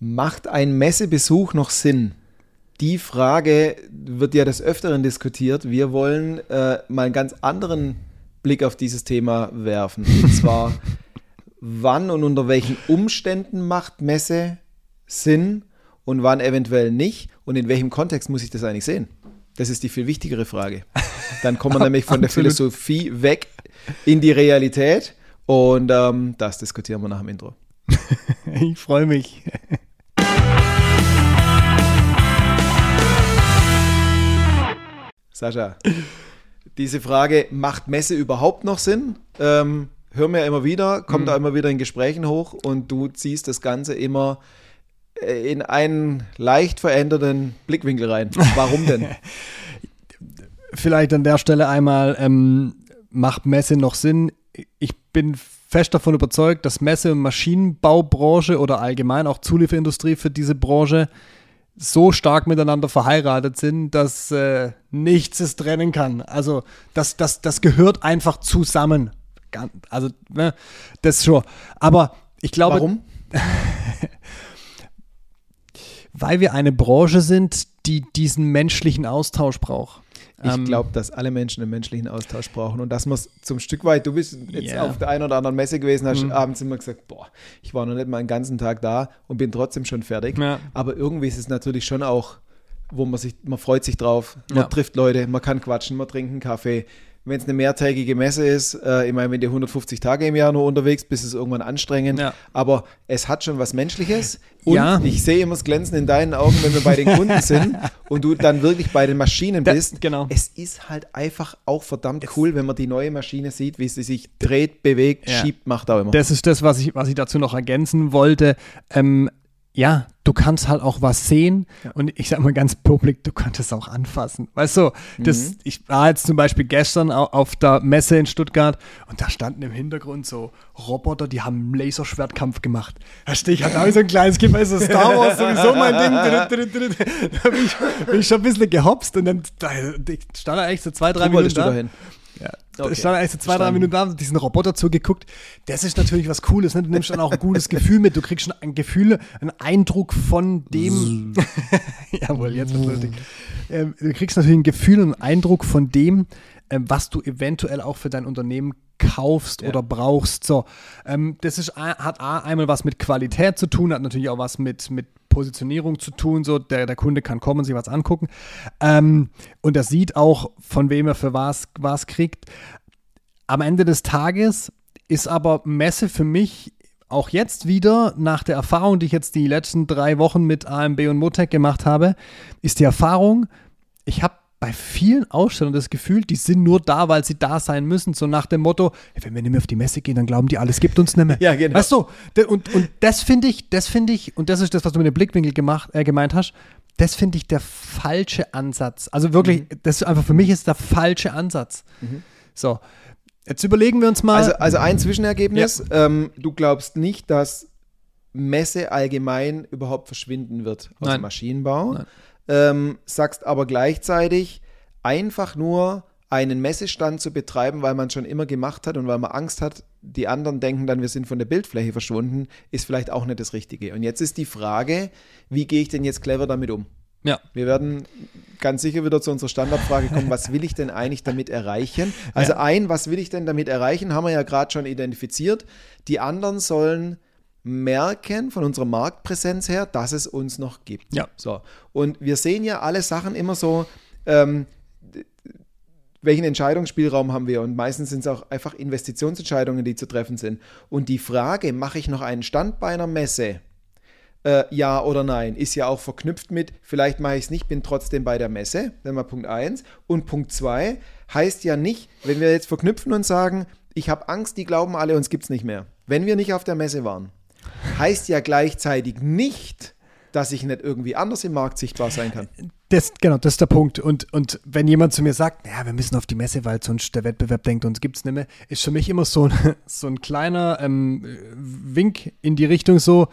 Macht ein Messebesuch noch Sinn? Die Frage wird ja des Öfteren diskutiert. Wir wollen äh, mal einen ganz anderen Blick auf dieses Thema werfen. Und zwar, wann und unter welchen Umständen macht Messe Sinn und wann eventuell nicht? Und in welchem Kontext muss ich das eigentlich sehen? Das ist die viel wichtigere Frage. Dann kommen wir nämlich von der Philosophie weg in die Realität. Und ähm, das diskutieren wir nach dem Intro. ich freue mich. Sascha, diese Frage, macht Messe überhaupt noch Sinn? Ähm, hören wir immer wieder, kommt mhm. da immer wieder in Gesprächen hoch und du ziehst das Ganze immer äh, in einen leicht veränderten Blickwinkel rein. Warum denn? Vielleicht an der Stelle einmal, ähm, macht Messe noch Sinn? Ich bin fest davon überzeugt, dass Messe- und Maschinenbaubranche oder allgemein auch Zulieferindustrie für diese Branche so stark miteinander verheiratet sind, dass äh, nichts es trennen kann. Also das, das, das gehört einfach zusammen. Also ne, das schon. Aber ich glaube. Warum? weil wir eine Branche sind, die diesen menschlichen Austausch braucht. Ich ähm, glaube, dass alle Menschen einen menschlichen Austausch brauchen und das muss zum Stück weit, du bist jetzt yeah. auf der einen oder anderen Messe gewesen, hast mhm. abends immer gesagt, boah, ich war noch nicht mal einen ganzen Tag da und bin trotzdem schon fertig. Ja. Aber irgendwie ist es natürlich schon auch, wo man sich, man freut sich drauf, man ja. trifft Leute, man kann quatschen, man trinkt einen Kaffee, wenn es eine mehrtägige Messe ist, äh, ich meine, wenn du 150 Tage im Jahr nur unterwegs bist, ist es irgendwann anstrengend. Ja. Aber es hat schon was Menschliches. Und ja. ich sehe immer das Glänzen in deinen Augen, wenn wir bei den Kunden sind und du dann wirklich bei den Maschinen bist. Da, genau. Es ist halt einfach auch verdammt cool, wenn man die neue Maschine sieht, wie sie sich dreht, bewegt, ja. schiebt, macht auch immer. Das ist das, was ich, was ich dazu noch ergänzen wollte. Ähm, ja, du kannst halt auch was sehen ja. und ich sag mal ganz publik, du kannst es auch anfassen. Weißt du, das, mhm. ich war jetzt zum Beispiel gestern auf der Messe in Stuttgart und da standen im Hintergrund so Roboter, die haben einen Laserschwertkampf gemacht. Da stehe ich halt auch so ein kleines Kind, weißt du, Star Wars sowieso mein Ding. Da bin ich, bin ich schon ein bisschen gehopst und dann da, stand er echt so zwei, drei Minuten da. Okay. Ich stand eigentlich so zwei, drei Minuten da, diesen Roboter zugeguckt. Das ist natürlich was Cooles. Ne? Du nimmst dann auch ein gutes Gefühl mit. Du kriegst schon ein Gefühl, einen Eindruck von dem. Jawohl, jetzt wird lustig. Ähm, du kriegst natürlich ein Gefühl und einen Eindruck von dem, ähm, was du eventuell auch für dein Unternehmen kaufst ja. oder brauchst. So, ähm, das ist, hat A, einmal was mit Qualität zu tun, hat natürlich auch was mit, mit Positionierung zu tun. So, der, der Kunde kann kommen und sich was angucken. Ähm, und er sieht auch, von wem er für was, was kriegt. Am Ende des Tages ist aber Messe für mich auch jetzt wieder, nach der Erfahrung, die ich jetzt die letzten drei Wochen mit AMB und Motec gemacht habe, ist die Erfahrung, ich habe bei vielen Ausstellern das Gefühl, die sind nur da, weil sie da sein müssen. So nach dem Motto, wenn wir nicht mehr auf die Messe gehen, dann glauben die, alles gibt uns nicht mehr. ja, genau. Weißt du, und, und das finde ich, das finde ich, und das ist das, was du mit dem Blickwinkel gemacht, äh, gemeint hast, das finde ich der falsche Ansatz. Also wirklich, mhm. das ist einfach für mich ist der falsche Ansatz. Mhm. So, jetzt überlegen wir uns mal. Also, also ein Zwischenergebnis. Ja. Ähm, du glaubst nicht, dass Messe allgemein überhaupt verschwinden wird aus Nein. dem Maschinenbau. Nein ähm, sagst aber gleichzeitig einfach nur einen Messestand zu betreiben, weil man schon immer gemacht hat und weil man Angst hat, die anderen denken dann, wir sind von der Bildfläche verschwunden, ist vielleicht auch nicht das Richtige. Und jetzt ist die Frage, wie gehe ich denn jetzt clever damit um? Ja. Wir werden ganz sicher wieder zu unserer Standardfrage kommen, was will ich denn eigentlich damit erreichen? Also ja. ein, was will ich denn damit erreichen, haben wir ja gerade schon identifiziert. Die anderen sollen merken von unserer Marktpräsenz her, dass es uns noch gibt. Ja. So. Und wir sehen ja alle Sachen immer so, ähm, welchen Entscheidungsspielraum haben wir? Und meistens sind es auch einfach Investitionsentscheidungen, die zu treffen sind. Und die Frage, mache ich noch einen Stand bei einer Messe? Äh, ja oder nein, ist ja auch verknüpft mit, vielleicht mache ich es nicht, bin trotzdem bei der Messe. Das mal Punkt 1. Und Punkt 2 heißt ja nicht, wenn wir jetzt verknüpfen und sagen, ich habe Angst, die glauben alle, uns gibt es nicht mehr. Wenn wir nicht auf der Messe waren, heißt ja gleichzeitig nicht, dass ich nicht irgendwie anders im Markt sichtbar sein kann. Das, genau, das ist der Punkt. Und, und wenn jemand zu mir sagt, ja, wir müssen auf die Messe, weil sonst der Wettbewerb denkt, uns gibt es nicht mehr, ist für mich immer so ein, so ein kleiner ähm, Wink in die Richtung so,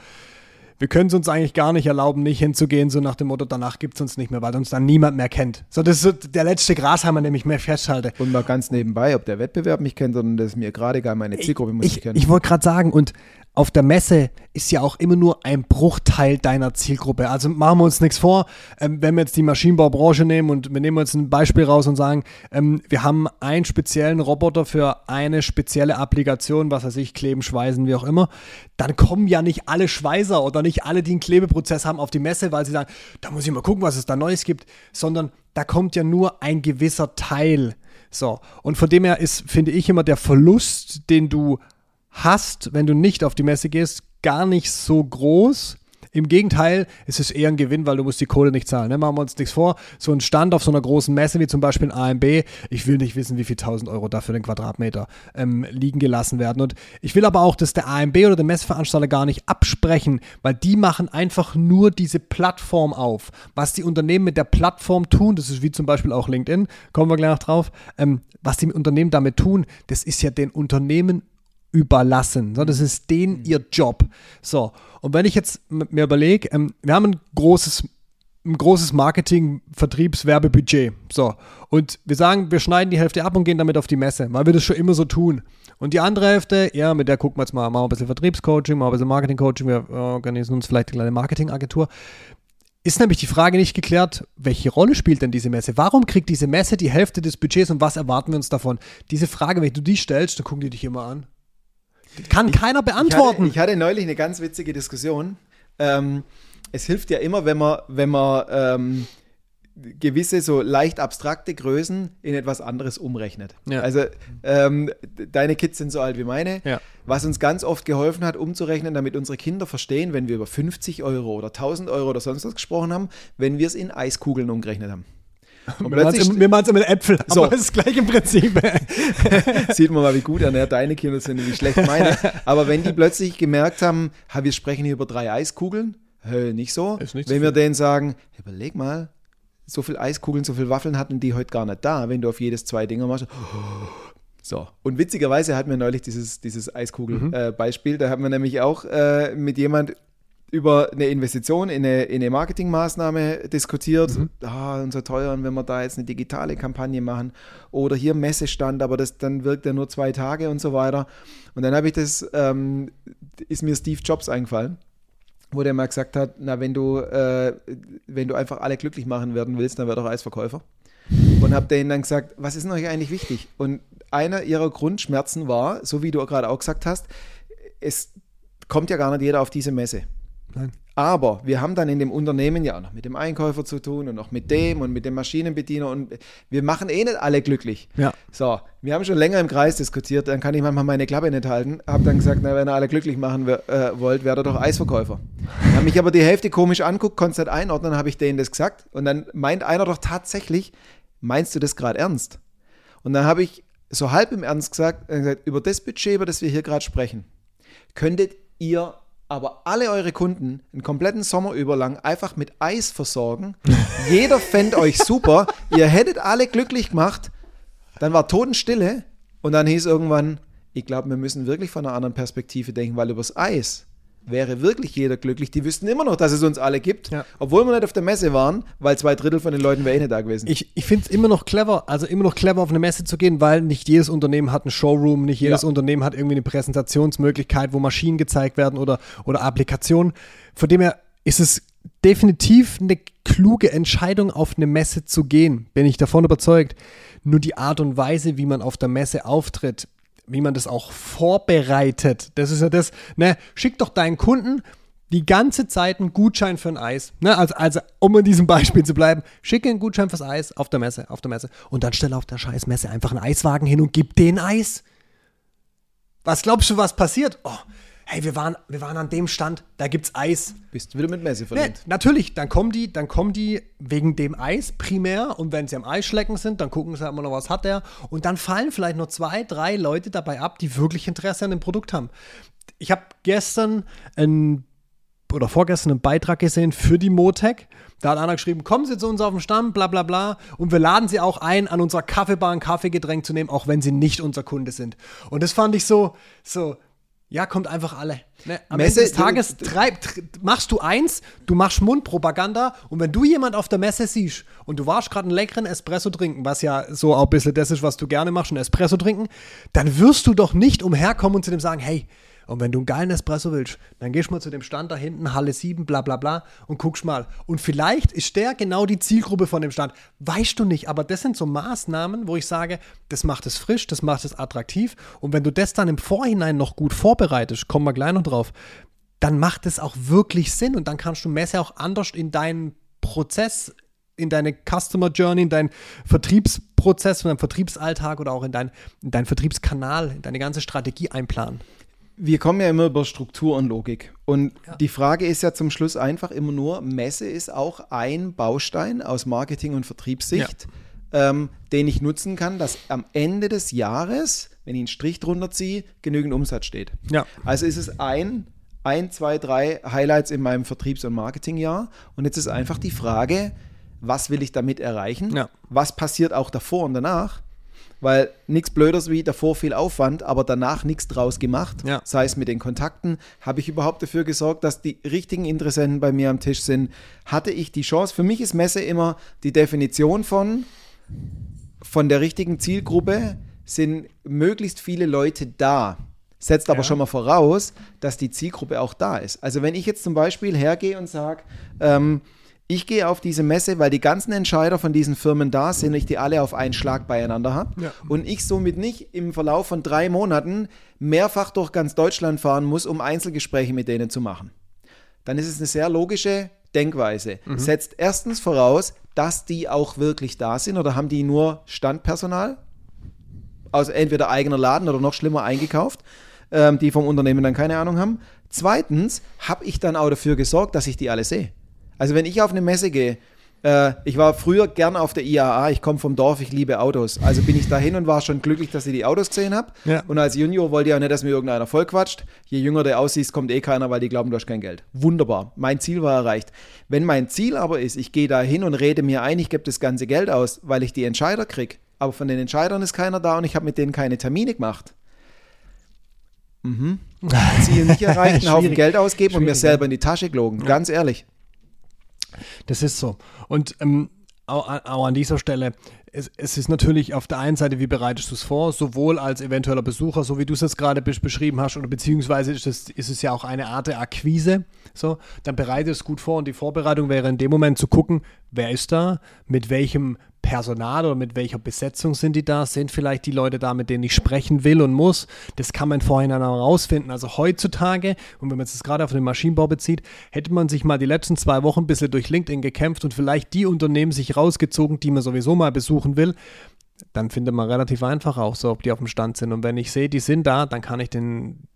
wir können es uns eigentlich gar nicht erlauben, nicht hinzugehen, so nach dem Motto, danach gibt es uns nicht mehr, weil uns dann niemand mehr kennt. So, das ist so der letzte Grashammer, den ich mehr festhalte. Und mal ganz nebenbei, ob der Wettbewerb mich kennt, sondern das ist mir gerade egal, meine Zielgruppe muss ich, ich kennen. Ich wollte gerade sagen, und auf der Messe ist ja auch immer nur ein Bruchteil deiner Zielgruppe. Also machen wir uns nichts vor, ähm, wenn wir jetzt die Maschinenbaubranche nehmen und wir nehmen uns ein Beispiel raus und sagen, ähm, wir haben einen speziellen Roboter für eine spezielle Applikation, was weiß ich, kleben, schweißen, wie auch immer, dann kommen ja nicht alle Schweißer oder nicht alle, die einen Klebeprozess haben, auf die Messe, weil sie sagen, da muss ich mal gucken, was es da Neues gibt, sondern da kommt ja nur ein gewisser Teil. So, und von dem her ist, finde ich, immer der Verlust, den du hast, wenn du nicht auf die Messe gehst, gar nicht so groß. Im Gegenteil, es ist eher ein Gewinn, weil du musst die Kohle nicht zahlen. Ne? Machen wir uns nichts vor. So ein Stand auf so einer großen Messe wie zum Beispiel ein AMB, ich will nicht wissen, wie viel 1000 Euro da für den Quadratmeter ähm, liegen gelassen werden. Und ich will aber auch, dass der AMB oder der Messveranstalter gar nicht absprechen, weil die machen einfach nur diese Plattform auf. Was die Unternehmen mit der Plattform tun, das ist wie zum Beispiel auch LinkedIn, kommen wir gleich noch drauf, ähm, was die Unternehmen damit tun, das ist ja den Unternehmen überlassen. So, das ist denen ihr Job. So, und wenn ich jetzt mir überlege, ähm, wir haben ein großes, ein großes Marketing, Vertriebs, Werbebudget. So, und wir sagen, wir schneiden die Hälfte ab und gehen damit auf die Messe, weil wir das schon immer so tun. Und die andere Hälfte, ja, mit der gucken wir jetzt mal, machen wir ein bisschen Vertriebscoaching, machen wir ein bisschen Marketingcoaching, wir organisieren uns vielleicht eine kleine Marketingagentur ist nämlich die Frage nicht geklärt, welche Rolle spielt denn diese Messe? Warum kriegt diese Messe die Hälfte des Budgets und was erwarten wir uns davon? Diese Frage, wenn du die stellst, dann gucken die dich immer an. Kann ich, keiner beantworten. Ich hatte, ich hatte, neulich eine ganz witzige Diskussion. Ähm, es hilft ja immer, wenn man, wenn man ähm, gewisse so leicht abstrakte Größen in etwas anderes umrechnet. Ja. Also ähm, deine Kids sind so alt wie meine. Ja. Was uns ganz oft geholfen hat, umzurechnen, damit unsere Kinder verstehen, wenn wir über 50 Euro oder 1000 Euro oder sonst was gesprochen haben, wenn wir es in Eiskugeln umgerechnet haben. Und wir machen es mit Äpfel, so. aber es ist gleich im Prinzip. Sieht man mal, wie gut ernährt deine Kinder sind und wie schlecht meine. Aber wenn die plötzlich gemerkt haben, wir sprechen hier über drei Eiskugeln, hä, nicht so. Nicht wenn so wir denen sagen, überleg mal, so viel Eiskugeln, so viel Waffeln hatten die heute gar nicht da, wenn du auf jedes zwei Dinger machst. So, und witzigerweise hatten wir neulich dieses, dieses Eiskugel-Beispiel. Mhm. Äh, da haben wir nämlich auch äh, mit jemand über eine Investition in eine, in eine Marketingmaßnahme diskutiert. Mhm. Ah, unser teuer, wenn wir da jetzt eine digitale Kampagne machen oder hier Messestand, aber das dann wirkt ja nur zwei Tage und so weiter. Und dann habe ich das, ähm, ist mir Steve Jobs eingefallen, wo der mal gesagt hat, na, wenn du, äh, wenn du einfach alle glücklich machen werden willst, dann werd doch Eisverkäufer. Und habe denen dann gesagt, was ist denn euch eigentlich wichtig? Und einer ihrer Grundschmerzen war, so wie du gerade auch gesagt hast, es kommt ja gar nicht jeder auf diese Messe. Nein. Aber wir haben dann in dem Unternehmen ja auch noch mit dem Einkäufer zu tun und noch mit dem und mit dem Maschinenbediener und wir machen eh nicht alle glücklich. Ja. So, wir haben schon länger im Kreis diskutiert, dann kann ich manchmal meine Klappe nicht halten. Hab dann gesagt, na, wenn ihr alle glücklich machen äh, wollt, werdet doch Eisverkäufer. Dann haben mich aber die Hälfte komisch anguckt, konnte es nicht einordnen, habe ich denen das gesagt und dann meint einer doch tatsächlich, meinst du das gerade ernst? Und dann habe ich so halb im Ernst gesagt, gesagt, über das Budget, über das wir hier gerade sprechen, könntet ihr aber alle eure Kunden einen kompletten Sommer über lang einfach mit Eis versorgen. Jeder fände euch super. Ihr hättet alle glücklich gemacht. Dann war Totenstille und dann hieß irgendwann, ich glaube, wir müssen wirklich von einer anderen Perspektive denken, weil übers Eis wäre wirklich jeder glücklich. Die wüssten immer noch, dass es uns alle gibt, ja. obwohl wir nicht auf der Messe waren, weil zwei Drittel von den Leuten wären eh nicht da gewesen. Ich, ich finde es immer noch clever, also immer noch clever auf eine Messe zu gehen, weil nicht jedes Unternehmen hat einen Showroom, nicht jedes ja. Unternehmen hat irgendwie eine Präsentationsmöglichkeit, wo Maschinen gezeigt werden oder, oder Applikationen. Von dem her ist es definitiv eine kluge Entscheidung, auf eine Messe zu gehen, bin ich davon überzeugt. Nur die Art und Weise, wie man auf der Messe auftritt, wie man das auch vorbereitet. Das ist ja das, ne, schick doch deinen Kunden die ganze Zeit einen Gutschein für ein Eis. Ne? Also, also, um in diesem Beispiel zu bleiben, schicke einen Gutschein fürs Eis auf der Messe, auf der Messe. Und dann stell auf der scheiß Messe einfach einen Eiswagen hin und gib den Eis. Was glaubst du, was passiert? Oh, hey, wir waren, wir waren an dem Stand, da gibt's Eis. Bist du wieder mit Messi verdient. Nee, natürlich, dann kommen die, dann kommen die wegen dem Eis primär und wenn sie am Eis schlecken sind, dann gucken sie immer noch, was hat der und dann fallen vielleicht noch zwei, drei Leute dabei ab, die wirklich Interesse an dem Produkt haben. Ich habe gestern ein oder vorgestern einen Beitrag gesehen für die Motec. Da hat einer geschrieben, kommen Sie zu uns auf den Stamm, bla bla bla. Und wir laden Sie auch ein, an unserer Kaffeebar ein Kaffeegetränk zu nehmen, auch wenn Sie nicht unser Kunde sind. Und das fand ich so, so, ja, kommt einfach alle. Ne? Am Messe, Ende des Tages treib, machst du eins, du machst Mundpropaganda und wenn du jemand auf der Messe siehst und du warst gerade einen leckeren Espresso trinken, was ja so auch ein bisschen das ist, was du gerne machst, einen Espresso trinken, dann wirst du doch nicht umherkommen und zu dem sagen, hey, Und wenn du einen geilen Espresso willst, dann gehst du mal zu dem Stand da hinten, Halle 7, bla bla bla, und guckst mal. Und vielleicht ist der genau die Zielgruppe von dem Stand. Weißt du nicht, aber das sind so Maßnahmen, wo ich sage, das macht es frisch, das macht es attraktiv. Und wenn du das dann im Vorhinein noch gut vorbereitest, kommen wir gleich noch drauf, dann macht es auch wirklich Sinn und dann kannst du Messe auch anders in deinen Prozess in deine Customer Journey, in deinen Vertriebsprozess, in deinen Vertriebsalltag oder auch in, dein, in deinen Vertriebskanal, in deine ganze Strategie einplanen. Wir kommen ja immer über Struktur und Logik. Und ja. die Frage ist ja zum Schluss einfach immer nur, Messe ist auch ein Baustein aus Marketing- und Vertriebssicht, ja. ähm, den ich nutzen kann, dass am Ende des Jahres, wenn ich einen Strich drunter ziehe, genügend Umsatz steht. Ja. Also ist es ein, ein, zwei, drei Highlights in meinem Vertriebs- und Marketingjahr. Und jetzt ist einfach die Frage, was will ich damit erreichen? Ja. Was passiert auch davor und danach? Weil nichts Blöders wie davor viel Aufwand, aber danach nichts draus gemacht. Ja. Sei es mit den Kontakten, habe ich überhaupt dafür gesorgt, dass die richtigen Interessenten bei mir am Tisch sind? Hatte ich die Chance? Für mich ist Messe immer die Definition von, von der richtigen Zielgruppe sind möglichst viele Leute da. Setzt aber ja. schon mal voraus, dass die Zielgruppe auch da ist. Also wenn ich jetzt zum Beispiel hergehe und sage, ähm, ich gehe auf diese Messe, weil die ganzen Entscheider von diesen Firmen da sind, ich die alle auf einen Schlag beieinander habe. Ja. Und ich somit nicht im Verlauf von drei Monaten mehrfach durch ganz Deutschland fahren muss, um Einzelgespräche mit denen zu machen. Dann ist es eine sehr logische Denkweise. Mhm. Setzt erstens voraus, dass die auch wirklich da sind oder haben die nur Standpersonal, also entweder eigener Laden oder noch schlimmer eingekauft, ähm, die vom Unternehmen dann keine Ahnung haben. Zweitens habe ich dann auch dafür gesorgt, dass ich die alle sehe. Also wenn ich auf eine Messe gehe, äh, ich war früher gern auf der IAA, ich komme vom Dorf, ich liebe Autos. Also bin ich dahin und war schon glücklich, dass ich die Autos gesehen habe. Ja. Und als Junior wollte ich auch nicht, dass mir irgendeiner vollquatscht. Je jünger der aussieht, kommt eh keiner, weil die glauben, du hast kein Geld. Wunderbar. Mein Ziel war erreicht. Wenn mein Ziel aber ist, ich gehe da hin und rede mir ein, ich gebe das ganze Geld aus, weil ich die Entscheider kriege, aber von den Entscheidern ist keiner da und ich habe mit denen keine Termine gemacht. Mhm. Ziel nicht erreicht, einen Haufen Geld ausgeben und mir selber in die Tasche gelogen. Ja. Ganz ehrlich. Das ist so. Und ähm, auch, auch, an dieser Stelle, es, es, ist natürlich auf der einen Seite, wie bereitest du es vor, sowohl als eventueller Besucher, so wie du es jetzt gerade beschrieben hast, oder beziehungsweise ist es, ist es ja auch eine Art der Akquise. So, dann bereite es gut vor und die Vorbereitung wäre in dem Moment zu gucken, wer ist da, mit welchem Personal oder mit welcher Besetzung sind die da? Sind vielleicht die Leute da, mit denen ich sprechen will und muss? Das kann man vorhin dann herausfinden. Also heutzutage, und wenn man es gerade auf den Maschinenbau bezieht, hätte man sich mal die letzten zwei Wochen ein bisschen durch LinkedIn gekämpft und vielleicht die Unternehmen sich rausgezogen, die man sowieso mal besuchen will. Dann findet man relativ einfach auch so, ob die auf dem Stand sind. Und wenn ich sehe, die sind da, dann kann ich den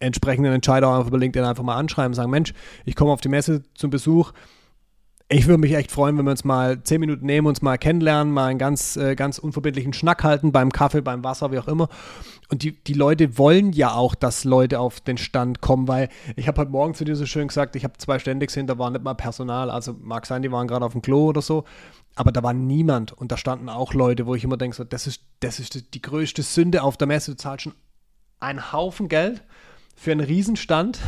entsprechenden Entscheider auch über LinkedIn einfach mal anschreiben und sagen, Mensch, ich komme auf die Messe zum Besuch ich würde mich echt freuen, wenn wir uns mal zehn Minuten nehmen, uns mal kennenlernen, mal einen ganz, äh, ganz unverbindlichen Schnack halten, beim Kaffee, beim Wasser, wie auch immer. Und die, die Leute wollen ja auch, dass Leute auf den Stand kommen, weil ich habe heute Morgen zu dir so schön gesagt, ich habe zwei Stände gesehen, da war nicht mal Personal. Also mag sein, die waren gerade auf dem Klo oder so. Aber da war niemand und da standen auch Leute, wo ich immer denke, so, das ist, das ist die größte Sünde auf der Messe. Du zahlst schon einen Haufen Geld für einen Riesenstand.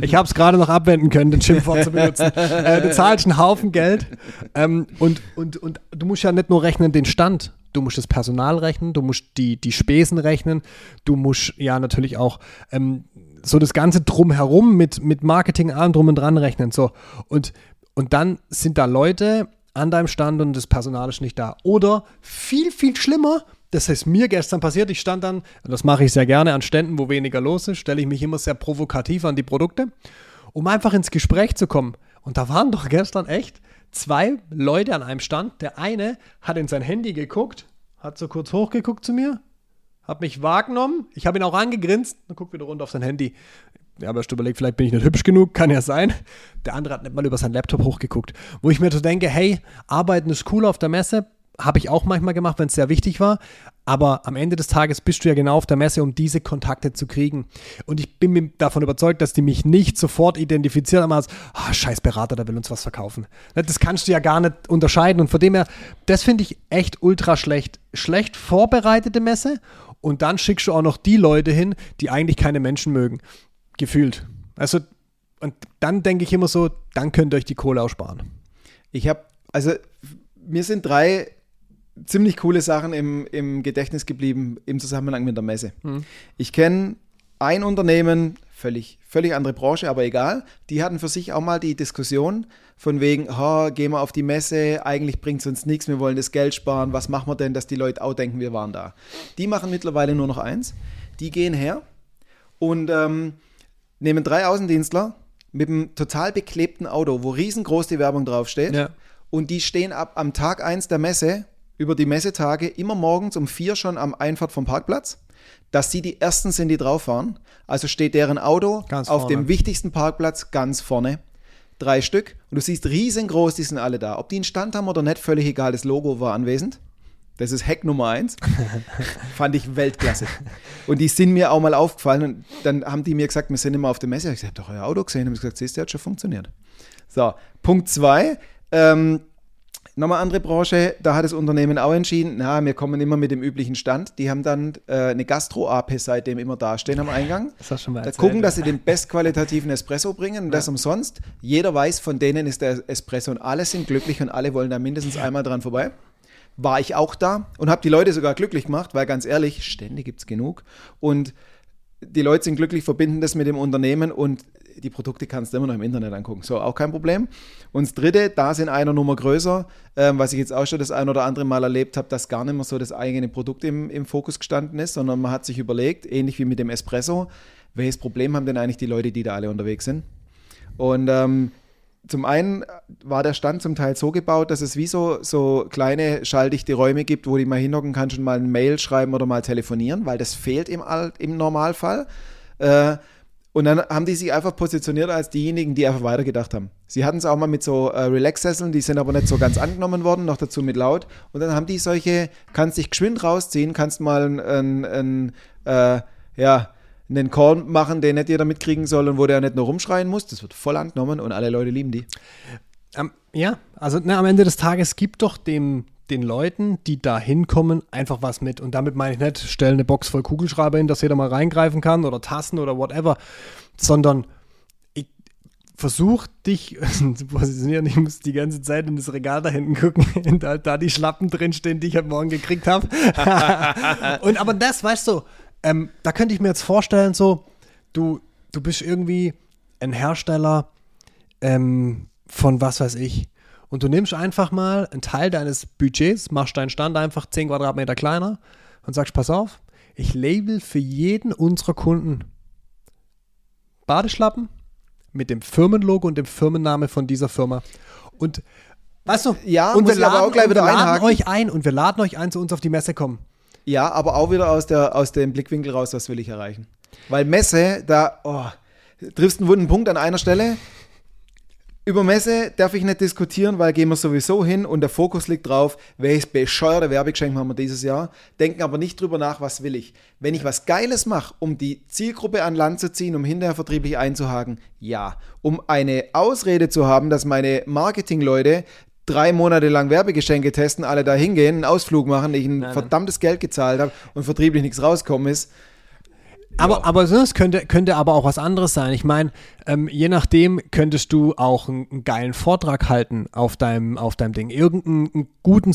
Ich habe es gerade noch abwenden können, den Schimpfwort zu benutzen. Äh, du zahlst einen Haufen Geld ähm, und, und, und du musst ja nicht nur rechnen den Stand, du musst das Personal rechnen, du musst die, die Spesen rechnen, du musst ja natürlich auch ähm, so das Ganze drumherum mit, mit Marketing, allem drum und dran rechnen. So. Und, und dann sind da Leute an deinem Stand und das Personal ist nicht da. Oder viel, viel schlimmer, das ist mir gestern passiert. Ich stand dann, das mache ich sehr gerne an Ständen, wo weniger los ist, stelle ich mich immer sehr provokativ an die Produkte, um einfach ins Gespräch zu kommen. Und da waren doch gestern echt zwei Leute an einem Stand. Der eine hat in sein Handy geguckt, hat so kurz hochgeguckt zu mir, hat mich wahrgenommen. Ich habe ihn auch angegrinst und guckt wieder runter auf sein Handy. Ja, aber ich überlegt, vielleicht bin ich nicht hübsch genug, kann ja sein. Der andere hat nicht mal über sein Laptop hochgeguckt. Wo ich mir so denke, hey, arbeiten ist cool auf der Messe, habe ich auch manchmal gemacht, wenn es sehr wichtig war. Aber am Ende des Tages bist du ja genau auf der Messe, um diese Kontakte zu kriegen. Und ich bin davon überzeugt, dass die mich nicht sofort identifizieren als, ah, scheiß Berater, der will uns was verkaufen. Ne, das kannst du ja gar nicht unterscheiden. Und von dem her, das finde ich echt ultra schlecht. Schlecht vorbereitete Messe und dann schickst du auch noch die Leute hin, die eigentlich keine Menschen mögen. Gefühlt. Also, und dann denke ich immer so, dann könnt ihr euch die Kohle aussparen. Ich habe, also mir sind drei ziemlich coole Sachen im, im Gedächtnis geblieben im Zusammenhang mit der Messe. Mhm. Ich kenne ein Unternehmen, völlig, völlig andere Branche, aber egal, die hatten für sich auch mal die Diskussion von wegen, oh, gehen wir auf die Messe, eigentlich bringt es uns nichts, wir wollen das Geld sparen, was machen wir denn, dass die Leute auch denken, wir waren da. Die machen mittlerweile nur noch eins, die gehen her und ähm, nehmen drei Außendienstler mit einem total beklebten Auto, wo riesengroß die Werbung draufsteht ja. und die stehen ab am Tag 1 der Messe über die Messetage immer morgens um vier schon am Einfahrt vom Parkplatz, dass sie die Ersten sind, die drauf fahren. Also steht deren Auto ganz auf vorne. dem wichtigsten Parkplatz ganz vorne. Drei Stück. Und du siehst riesengroß, die sind alle da. Ob die einen Stand haben oder nicht, völlig egal. Das Logo war anwesend. Das ist Hack Nummer eins. Fand ich Weltklasse. Und die sind mir auch mal aufgefallen. Und dann haben die mir gesagt, wir sind immer auf der Messe. Ich habe doch euer Auto gesehen. Und ich gesagt, siehst du, hat schon funktioniert. So, Punkt zwei. Ähm, Nochmal andere Branche, da hat das Unternehmen auch entschieden, na, wir kommen immer mit dem üblichen Stand. Die haben dann äh, eine Gastro-AP seitdem immer dastehen am Eingang. Das hast schon mal erzählt, da gucken, dass sie den bestqualitativen Espresso bringen und das umsonst. Jeder weiß, von denen ist der Espresso und alle sind glücklich und alle wollen da mindestens einmal dran vorbei. War ich auch da und habe die Leute sogar glücklich gemacht, weil ganz ehrlich, Stände gibt es genug. Und die Leute sind glücklich, verbinden das mit dem Unternehmen und die Produkte kannst du immer noch im Internet angucken. So, auch kein Problem. Und das dritte, da sind einer Nummer größer, ähm, was ich jetzt auch schon das ein oder andere Mal erlebt habe, dass gar nicht mehr so das eigene Produkt im, im Fokus gestanden ist, sondern man hat sich überlegt, ähnlich wie mit dem Espresso, welches Problem haben denn eigentlich die Leute, die da alle unterwegs sind? Und ähm, zum einen war der Stand zum Teil so gebaut, dass es wie so, so kleine schalldichte Räume gibt, wo die mal hinhocken kannst und mal ein Mail schreiben oder mal telefonieren, weil das fehlt im, im Normalfall. Äh, und dann haben die sich einfach positioniert als diejenigen, die einfach weitergedacht haben. Sie hatten es auch mal mit so äh, Relax-Sesseln, die sind aber nicht so ganz angenommen worden, noch dazu mit laut. Und dann haben die solche, kannst dich geschwind rausziehen, kannst mal einen, einen, äh, ja, einen Call machen, den nicht jeder mitkriegen soll und wo der nicht nur rumschreien muss. Das wird voll angenommen und alle Leute lieben die. Ähm, ja, also na, am Ende des Tages gibt doch dem den Leuten, die da hinkommen, einfach was mit. Und damit meine ich nicht, stell eine Box voll Kugelschreiber hin, dass jeder mal reingreifen kann oder Tassen oder whatever, sondern ich versuche dich zu positionieren. Ich muss die ganze Zeit in das Regal da hinten gucken, da, da die Schlappen drinstehen, die ich heute Morgen gekriegt habe. Und aber das, weißt du, ähm, da könnte ich mir jetzt vorstellen, so, du, du bist irgendwie ein Hersteller ähm, von was weiß ich, und du nimmst einfach mal einen Teil deines Budgets, machst deinen Stand einfach 10 Quadratmeter kleiner und sagst, pass auf, ich label für jeden unserer Kunden Badeschlappen mit dem Firmenlogo und dem Firmenname von dieser Firma. Und weißt du, ja, und wir laden, auch gleich wieder wir laden euch ein und wir laden euch ein, zu uns auf die Messe kommen. Ja, aber auch wieder aus, der, aus dem Blickwinkel raus, was will ich erreichen. Weil Messe, da oh, triffst einen wunden Punkt an einer Stelle. Über Messe darf ich nicht diskutieren, weil gehen wir sowieso hin und der Fokus liegt drauf, welches bescheuerte Werbegeschenk haben wir dieses Jahr, denken aber nicht drüber nach, was will ich. Wenn ich was Geiles mache, um die Zielgruppe an Land zu ziehen, um hinterher vertrieblich einzuhaken, ja. Um eine Ausrede zu haben, dass meine Marketingleute drei Monate lang Werbegeschenke testen, alle da hingehen, einen Ausflug machen, ich ein nein, verdammtes Geld gezahlt habe und vertrieblich nichts rauskommen ist, aber, ja. aber es könnte, könnte aber auch was anderes sein. Ich meine, ähm, je nachdem könntest du auch einen, einen, geilen Vortrag halten auf deinem, auf deinem Ding. Irgendeinen guten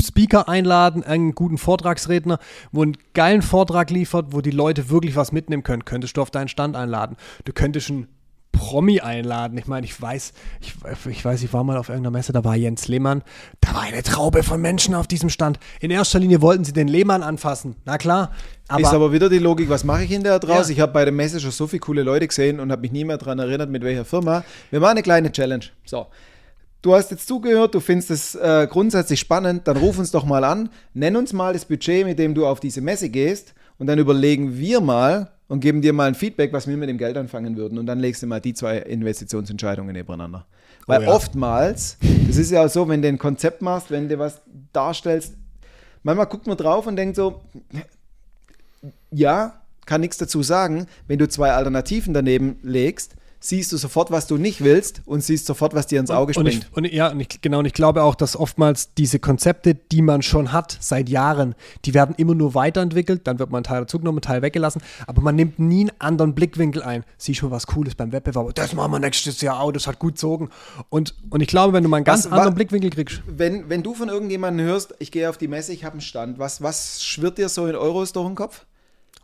Speaker einladen, einen guten Vortragsredner, wo einen geilen Vortrag liefert, wo die Leute wirklich was mitnehmen können, könntest du auf deinen Stand einladen. Du könntest einen Promi einladen. Ich meine, ich weiß, ich, ich weiß, ich war mal auf irgendeiner Messe, da war Jens Lehmann. Da war eine Traube von Menschen auf diesem Stand. In erster Linie wollten sie den Lehmann anfassen. Na klar. Aber, ist aber wieder die Logik, was mache ich hinterher draus? Ja. Ich habe bei der Messe schon so viele coole Leute gesehen und habe mich nie mehr daran erinnert, mit welcher Firma. Wir machen eine kleine Challenge. So. Du hast jetzt zugehört, du findest es äh, grundsätzlich spannend, dann ruf uns doch mal an, nenn uns mal das Budget, mit dem du auf diese Messe gehst und dann überlegen wir mal, und geben dir mal ein Feedback, was wir mit dem Geld anfangen würden. Und dann legst du mal die zwei Investitionsentscheidungen nebeneinander. Weil oh ja. oftmals, das ist ja auch so, wenn du ein Konzept machst, wenn du was darstellst, manchmal guckt man drauf und denkt so, ja, kann nichts dazu sagen. Wenn du zwei Alternativen daneben legst, siehst du sofort, was du nicht willst und siehst sofort, was dir ins Auge und, springt. Und ich, und ja, und ich, genau, und ich glaube auch, dass oftmals diese Konzepte, die man schon hat seit Jahren, die werden immer nur weiterentwickelt, dann wird man einen Teil dazugenommen, einen Teil weggelassen, aber man nimmt nie einen anderen Blickwinkel ein. Sieh schon was Cooles beim Wettbewerb, das machen wir nächstes Jahr auch, das hat gut gezogen. Und, und ich glaube, wenn du mal einen ganz Was- anderen wa- Blickwinkel kriegst, Wenn, wenn du von irgendjemandem hörst, ich gehe auf die Messe, ich habe einen Stand, was, was schwirrt dir so in Euros durch den Kopf?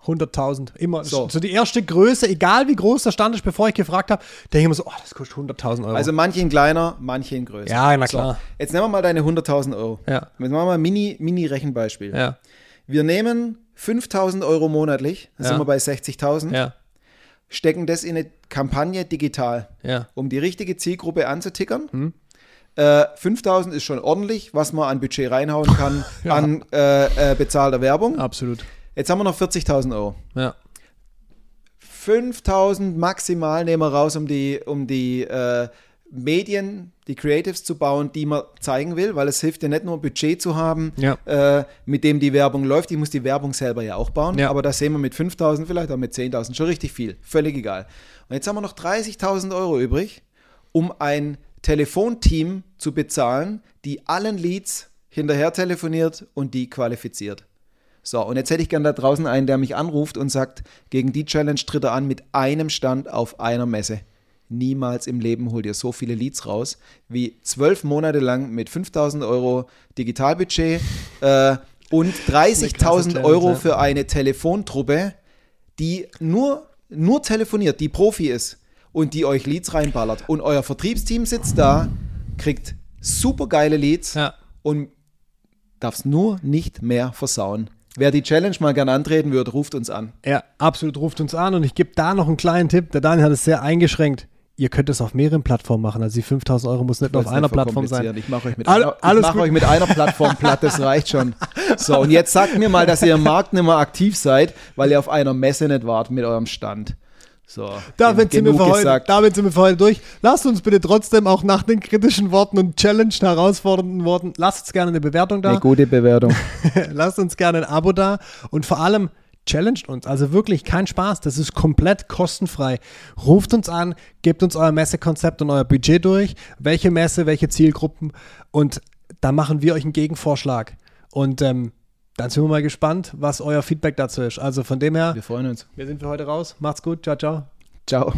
100.000, immer. So. So. die erste Größe, egal wie groß der Stand ist, bevor ich gefragt habe, denke ich immer so, oh, das kostet 100.000 Euro. Also manche in kleiner, manche in größer. Ja, na klar. Jetzt nehmen wir mal deine 100.000 Euro. Ja. Jetzt machen wir mal ein Mini- Mini-Rechenbeispiel. ja, Wir nehmen 5.000 Euro monatlich, dann Ja. sind wir bei 60.000, ja, stecken das in eine Kampagne digital, ja. um die richtige Zielgruppe anzutickern. Hm. Äh, 5.000 ist schon ordentlich, was man an Budget reinhauen kann, Ja. an äh, äh, bezahlter Werbung. Absolut. Jetzt haben wir noch 40.000 Euro. Ja. 5000 maximal nehmen wir raus, um die, um die äh, Medien, die Creatives zu bauen, die man zeigen will, weil es hilft ja nicht nur ein Budget zu haben, Ja. äh, mit dem die Werbung läuft. Ich muss die Werbung selber ja auch bauen, Ja. aber das sehen wir mit 5000, vielleicht auch mit 10.000, schon richtig viel, völlig egal. Und jetzt haben wir noch 30.000 Euro übrig, um ein Telefonteam zu bezahlen, die allen Leads hinterher telefoniert und die qualifiziert. So, und jetzt hätte ich gern da draußen einen, der mich anruft und sagt, gegen die Challenge tritt er an mit einem Stand auf einer Messe. Niemals im Leben holt ihr so viele Leads raus, wie zwölf Monate lang mit 5000 Euro Digitalbudget äh, und klasse 30.000 Challenge, Euro für eine Telefontruppe, die nur, nur telefoniert, die Profi ist und die euch Leads reinballert. Und euer Vertriebsteam sitzt da, kriegt super geile Leads Ja. und darf es nur nicht mehr versauen. Wer die Challenge mal gern antreten würde, ruft uns an. Ja, absolut, ruft uns an und ich gebe da noch einen kleinen Tipp. Der Daniel hat es sehr eingeschränkt. Ihr könnt es auf mehreren Plattformen machen. Also die 5000 Euro muss nicht nur auf einer Plattform sein. Ich mache euch, mit All- einer- ich alles mach euch mit einer Plattform platt, das reicht schon. So, und jetzt sagt mir mal, dass ihr im Markt nicht mehr aktiv seid, weil ihr auf einer Messe nicht wart mit eurem Stand. So, Damit sind, wir für heute, damit sind wir für heute durch. Lasst uns bitte trotzdem auch nach den kritischen Worten und Challenge herausfordernden Worten, lasst uns gerne eine Bewertung da. Eine gute Bewertung. Lasst uns gerne ein Abo da und vor allem challenged uns. Also wirklich kein Spaß. Das ist komplett kostenfrei. Ruft uns an, gebt uns euer Messekonzept und euer Budget durch. Welche Messe, welche Zielgruppen und da machen wir euch einen Gegenvorschlag. Und ähm, dann sind wir mal gespannt, was euer Feedback dazu ist. Also von dem her, Wir freuen uns. wir sind für heute raus. Macht's gut. Ciao, ciao. Ciao.